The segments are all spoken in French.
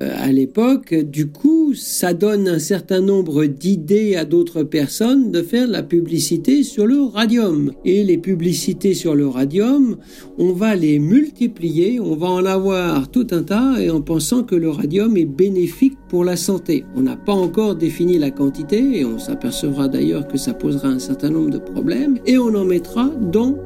À l'époque, du coup, ça donne un certain nombre d'idées à d'autres personnes de faire la publicité sur le radium. Et les publicités sur le radium, on va les multiplier, on va en avoir tout un tas et en pensant que le radium est bénéfique pour la santé. On n'a pas encore défini la quantité et on s'apercevra d'ailleurs que ça posera un certain nombre de problèmes et on en mettra dans.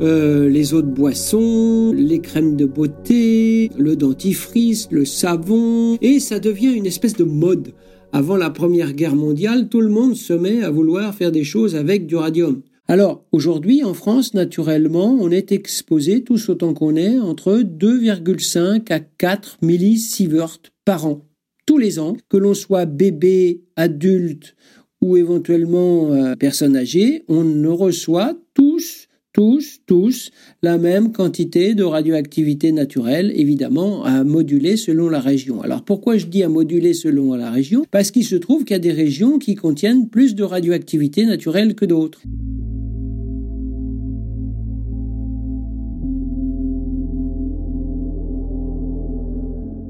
Euh, les eaux de boisson, les crèmes de beauté, le dentifrice, le savon, et ça devient une espèce de mode. Avant la Première Guerre mondiale, tout le monde se met à vouloir faire des choses avec du radium. Alors, aujourd'hui, en France, naturellement, on est exposé, tous autant qu'on est, entre 2,5 à 4 millisieverts par an. Tous les ans, que l'on soit bébé, adulte ou éventuellement euh, personne âgée, on ne reçoit tous tous, tous, la même quantité de radioactivité naturelle, évidemment, à moduler selon la région. Alors pourquoi je dis à moduler selon la région? Parce qu'il se trouve qu'il y a des régions qui contiennent plus de radioactivité naturelle que d'autres.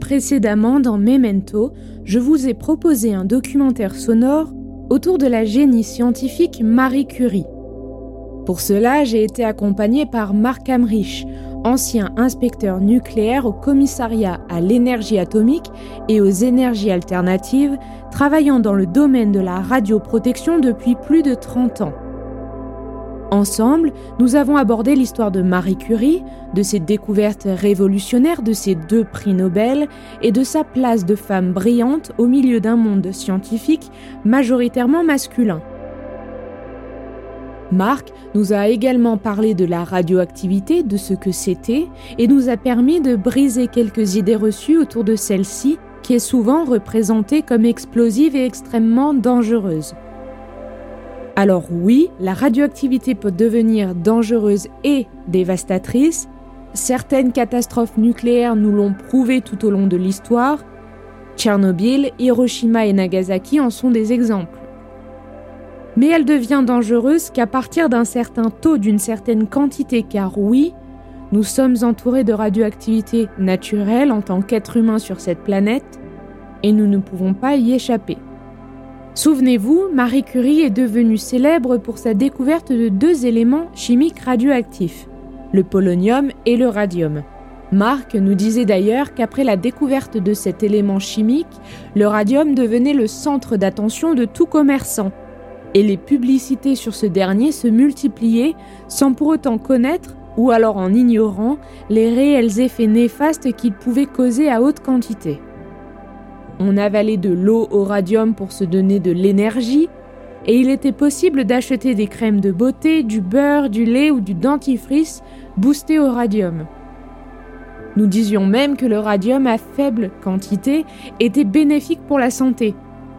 Précédemment, dans Memento, je vous ai proposé un documentaire sonore autour de la génie scientifique Marie Curie. Pour cela, j'ai été accompagné par Marc Amrich, ancien inspecteur nucléaire au commissariat à l'énergie atomique et aux énergies alternatives, travaillant dans le domaine de la radioprotection depuis plus de 30 ans. Ensemble, nous avons abordé l'histoire de Marie Curie, de ses découvertes révolutionnaires, de ses deux prix Nobel et de sa place de femme brillante au milieu d'un monde scientifique majoritairement masculin. Marc nous a également parlé de la radioactivité, de ce que c'était, et nous a permis de briser quelques idées reçues autour de celle-ci, qui est souvent représentée comme explosive et extrêmement dangereuse. Alors oui, la radioactivité peut devenir dangereuse et dévastatrice. Certaines catastrophes nucléaires nous l'ont prouvé tout au long de l'histoire. Tchernobyl, Hiroshima et Nagasaki en sont des exemples. Mais elle devient dangereuse qu'à partir d'un certain taux, d'une certaine quantité, car oui, nous sommes entourés de radioactivité naturelle en tant qu'êtres humains sur cette planète, et nous ne pouvons pas y échapper. Souvenez-vous, Marie Curie est devenue célèbre pour sa découverte de deux éléments chimiques radioactifs, le polonium et le radium. Marc nous disait d'ailleurs qu'après la découverte de cet élément chimique, le radium devenait le centre d'attention de tout commerçant, et les publicités sur ce dernier se multipliaient sans pour autant connaître, ou alors en ignorant, les réels effets néfastes qu'il pouvait causer à haute quantité. On avalait de l'eau au radium pour se donner de l'énergie, et il était possible d'acheter des crèmes de beauté, du beurre, du lait ou du dentifrice boostés au radium. Nous disions même que le radium à faible quantité était bénéfique pour la santé,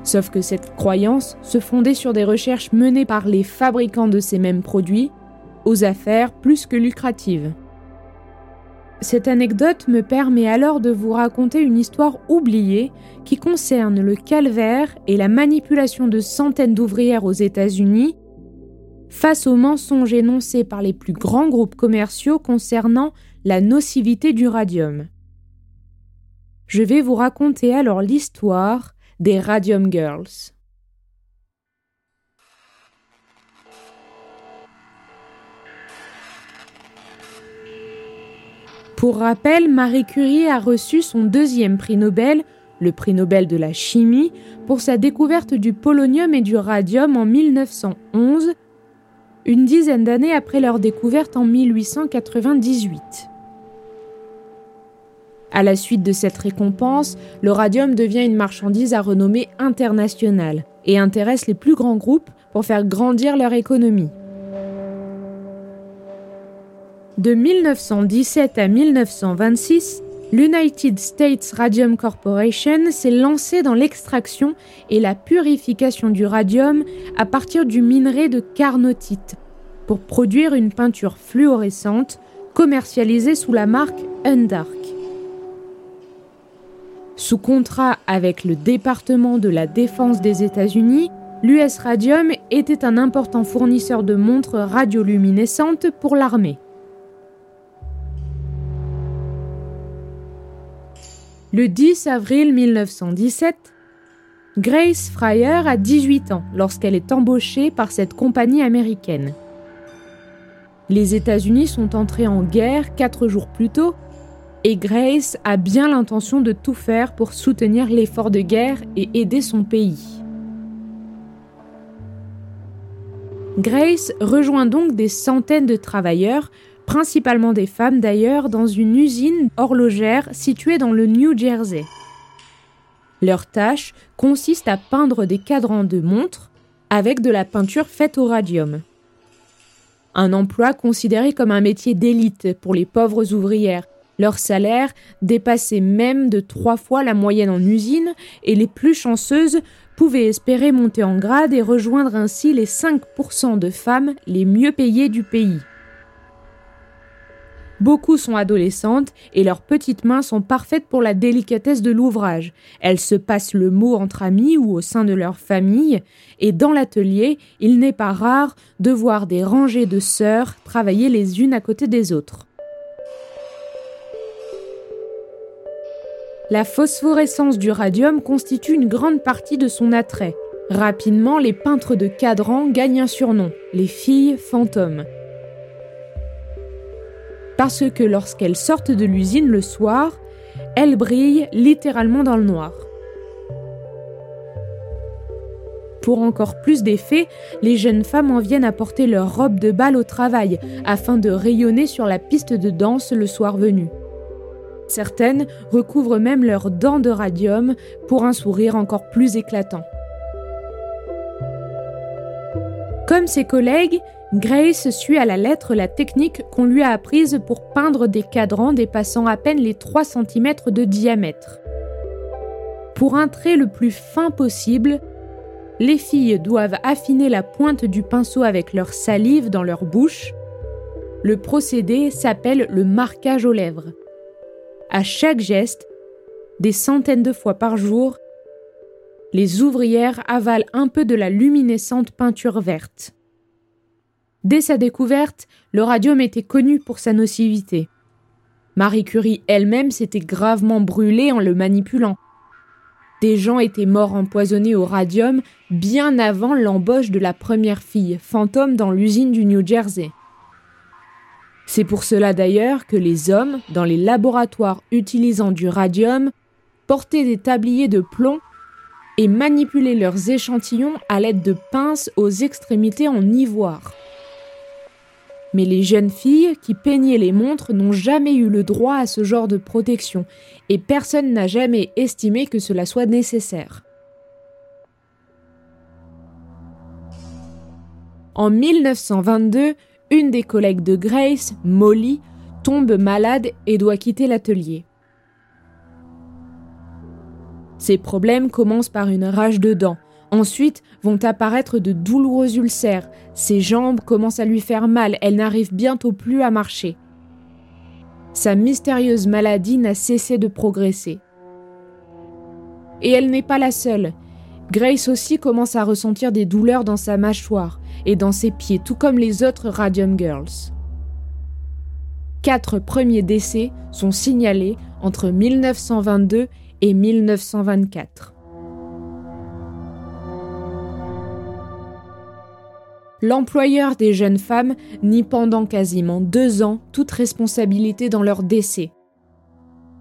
sauf que cette croyance se fondait sur des recherches menées par les fabricants de ces mêmes produits, aux affaires plus que lucratives. Cette anecdote me permet alors de vous raconter une histoire oubliée qui concerne le calvaire et la manipulation de centaines d'ouvrières aux États-Unis face aux mensonges énoncés par les plus grands groupes commerciaux concernant la nocivité du radium. Je vais vous raconter alors l'histoire des Radium Girls. Pour rappel, Marie Curie a reçu son deuxième prix Nobel, le prix Nobel de la chimie, pour sa découverte du polonium et du radium en 1911, une dizaine d'années après leur découverte en 1898. À la suite de cette récompense, le radium devient une marchandise à renommée internationale et intéresse les plus grands groupes pour faire grandir leur économie. De 1917 à 1926, l'United States Radium Corporation s'est lancée dans l'extraction et la purification du radium à partir du minerai de carnotite pour produire une peinture fluorescente commercialisée sous la marque Undark. Sous contrat avec le département de la défense des États-Unis, l'US Radium était un important fournisseur de montres radioluminescentes pour l'armée. Le 10 avril 1917, Grace Fryer a 18 ans lorsqu'elle est embauchée par cette compagnie américaine. Les États-Unis sont entrés en guerre quatre jours plus tôt et Grace a bien l'intention de tout faire pour soutenir l'effort de guerre et aider son pays. Grace rejoint donc des centaines de travailleurs principalement des femmes d'ailleurs, dans une usine horlogère située dans le New Jersey. Leur tâche consiste à peindre des cadrans de montres avec de la peinture faite au radium. Un emploi considéré comme un métier d'élite pour les pauvres ouvrières. Leur salaire dépassait même de trois fois la moyenne en usine et les plus chanceuses pouvaient espérer monter en grade et rejoindre ainsi les 5% de femmes les mieux payées du pays. Beaucoup sont adolescentes et leurs petites mains sont parfaites pour la délicatesse de l'ouvrage. Elles se passent le mot entre amis ou au sein de leur famille, et dans l'atelier, il n'est pas rare de voir des rangées de sœurs travailler les unes à côté des autres. La phosphorescence du radium constitue une grande partie de son attrait. Rapidement, les peintres de cadran gagnent un surnom, les filles fantômes. Parce que lorsqu'elles sortent de l'usine le soir, elles brillent littéralement dans le noir. Pour encore plus d'effet, les jeunes femmes en viennent à porter leur robe de bal au travail afin de rayonner sur la piste de danse le soir venu. Certaines recouvrent même leurs dents de radium pour un sourire encore plus éclatant. Comme ses collègues, Grace suit à la lettre la technique qu'on lui a apprise pour peindre des cadrans dépassant à peine les 3 cm de diamètre. Pour un trait le plus fin possible, les filles doivent affiner la pointe du pinceau avec leur salive dans leur bouche. Le procédé s'appelle le marquage aux lèvres. À chaque geste, des centaines de fois par jour, les ouvrières avalent un peu de la luminescente peinture verte. Dès sa découverte, le radium était connu pour sa nocivité. Marie Curie elle-même s'était gravement brûlée en le manipulant. Des gens étaient morts empoisonnés au radium bien avant l'embauche de la première fille, fantôme dans l'usine du New Jersey. C'est pour cela d'ailleurs que les hommes, dans les laboratoires utilisant du radium, portaient des tabliers de plomb et manipulaient leurs échantillons à l'aide de pinces aux extrémités en ivoire. Mais les jeunes filles qui peignaient les montres n'ont jamais eu le droit à ce genre de protection, et personne n'a jamais estimé que cela soit nécessaire. En 1922, une des collègues de Grace, Molly, tombe malade et doit quitter l'atelier. Ses problèmes commencent par une rage de dents. Ensuite vont apparaître de douloureux ulcères. Ses jambes commencent à lui faire mal. Elle n'arrive bientôt plus à marcher. Sa mystérieuse maladie n'a cessé de progresser. Et elle n'est pas la seule. Grace aussi commence à ressentir des douleurs dans sa mâchoire et dans ses pieds, tout comme les autres Radium Girls. Quatre premiers décès sont signalés entre 1922 et 1924. L'employeur des jeunes femmes nie pendant quasiment deux ans toute responsabilité dans leur décès.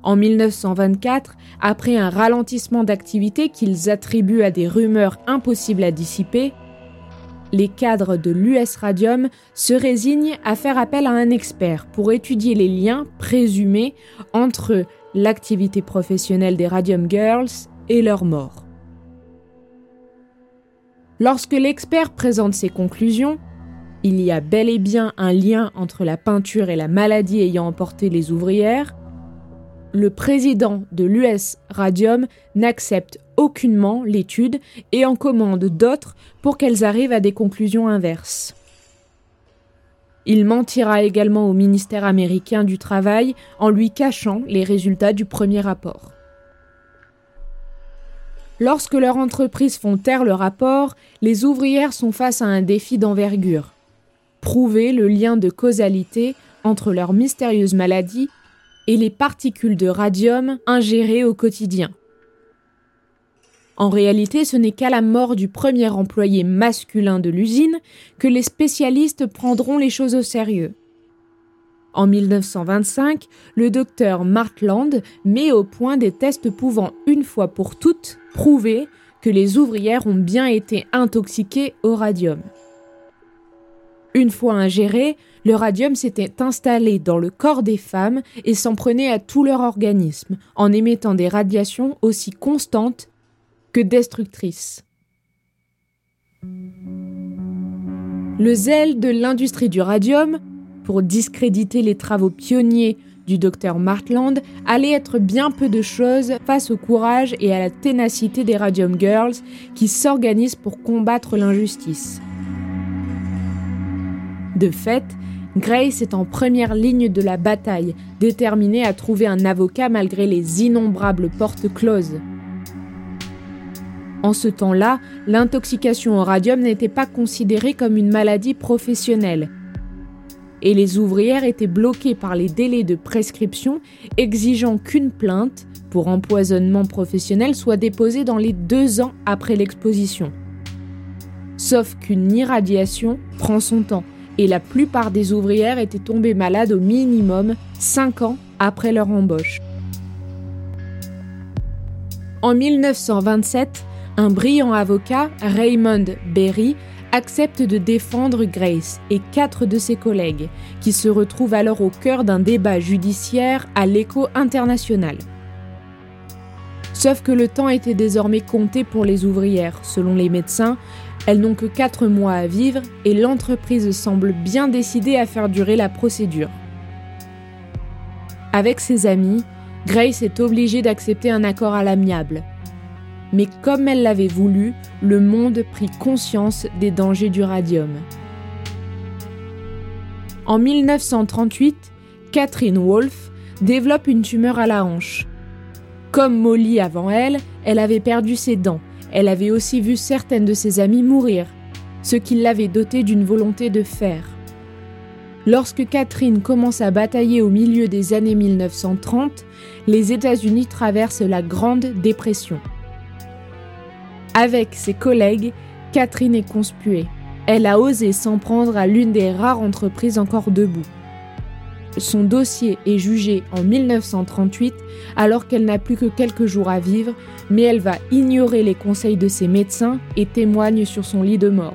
En 1924, après un ralentissement d'activité qu'ils attribuent à des rumeurs impossibles à dissiper, les cadres de l'US Radium se résignent à faire appel à un expert pour étudier les liens présumés entre l'activité professionnelle des Radium Girls et leur mort. Lorsque l'expert présente ses conclusions, il y a bel et bien un lien entre la peinture et la maladie ayant emporté les ouvrières, le président de l'US Radium n'accepte aucunement l'étude et en commande d'autres pour qu'elles arrivent à des conclusions inverses. Il mentira également au ministère américain du Travail en lui cachant les résultats du premier rapport. Lorsque leurs entreprises font taire le rapport, les ouvrières sont face à un défi d'envergure. Prouver le lien de causalité entre leur mystérieuse maladie et les particules de radium ingérées au quotidien. En réalité, ce n'est qu'à la mort du premier employé masculin de l'usine que les spécialistes prendront les choses au sérieux. En 1925, le docteur Martland met au point des tests pouvant une fois pour toutes prouver que les ouvrières ont bien été intoxiquées au radium. Une fois ingéré, le radium s'était installé dans le corps des femmes et s'en prenait à tout leur organisme, en émettant des radiations aussi constantes que destructrices. Le zèle de l'industrie du radium, pour discréditer les travaux pionniers du docteur Martland, allait être bien peu de choses face au courage et à la ténacité des Radium Girls qui s'organisent pour combattre l'injustice. De fait, Grace est en première ligne de la bataille, déterminée à trouver un avocat malgré les innombrables portes closes. En ce temps-là, l'intoxication au radium n'était pas considérée comme une maladie professionnelle. Et les ouvrières étaient bloquées par les délais de prescription exigeant qu'une plainte pour empoisonnement professionnel soit déposée dans les deux ans après l'exposition. Sauf qu'une irradiation prend son temps et la plupart des ouvrières étaient tombées malades au minimum 5 ans après leur embauche. En 1927, un brillant avocat, Raymond Berry, accepte de défendre Grace et quatre de ses collègues, qui se retrouvent alors au cœur d'un débat judiciaire à l'écho international. Sauf que le temps était désormais compté pour les ouvrières. Selon les médecins, elles n'ont que 4 mois à vivre et l'entreprise semble bien décidée à faire durer la procédure. Avec ses amis, Grace est obligée d'accepter un accord à l'amiable. Mais comme elle l'avait voulu, le monde prit conscience des dangers du radium. En 1938, Catherine Wolfe développe une tumeur à la hanche. Comme Molly avant elle, elle avait perdu ses dents. Elle avait aussi vu certaines de ses amies mourir, ce qui l'avait dotée d'une volonté de fer. Lorsque Catherine commence à batailler au milieu des années 1930, les États-Unis traversent la Grande Dépression. Avec ses collègues, Catherine est conspuée. Elle a osé s'en prendre à l'une des rares entreprises encore debout. Son dossier est jugé en 1938 alors qu'elle n'a plus que quelques jours à vivre, mais elle va ignorer les conseils de ses médecins et témoigne sur son lit de mort.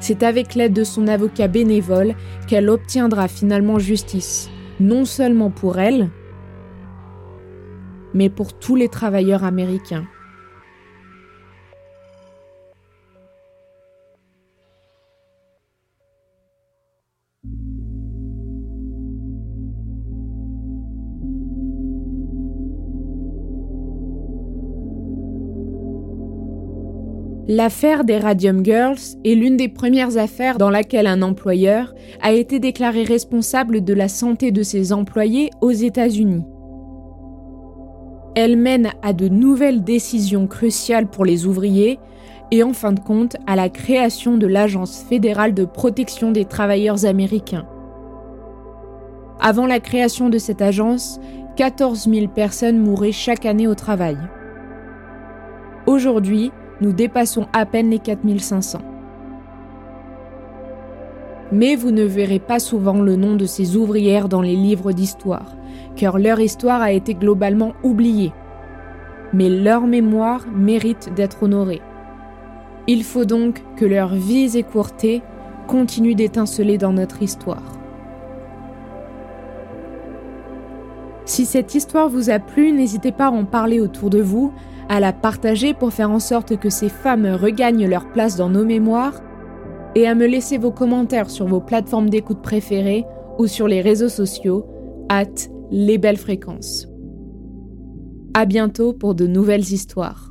C'est avec l'aide de son avocat bénévole qu'elle obtiendra finalement justice, non seulement pour elle, mais pour tous les travailleurs américains. L'affaire des Radium Girls est l'une des premières affaires dans laquelle un employeur a été déclaré responsable de la santé de ses employés aux États-Unis. Elle mène à de nouvelles décisions cruciales pour les ouvriers et en fin de compte à la création de l'Agence fédérale de protection des travailleurs américains. Avant la création de cette agence, 14 000 personnes mouraient chaque année au travail. Aujourd'hui, nous dépassons à peine les 4500. Mais vous ne verrez pas souvent le nom de ces ouvrières dans les livres d'histoire, car leur histoire a été globalement oubliée. Mais leur mémoire mérite d'être honorée. Il faut donc que leurs vies écourtées continuent d'étinceler dans notre histoire. Si cette histoire vous a plu, n'hésitez pas à en parler autour de vous, à la partager pour faire en sorte que ces femmes regagnent leur place dans nos mémoires et à me laisser vos commentaires sur vos plateformes d'écoute préférées ou sur les réseaux sociaux, at les belles fréquences. À bientôt pour de nouvelles histoires.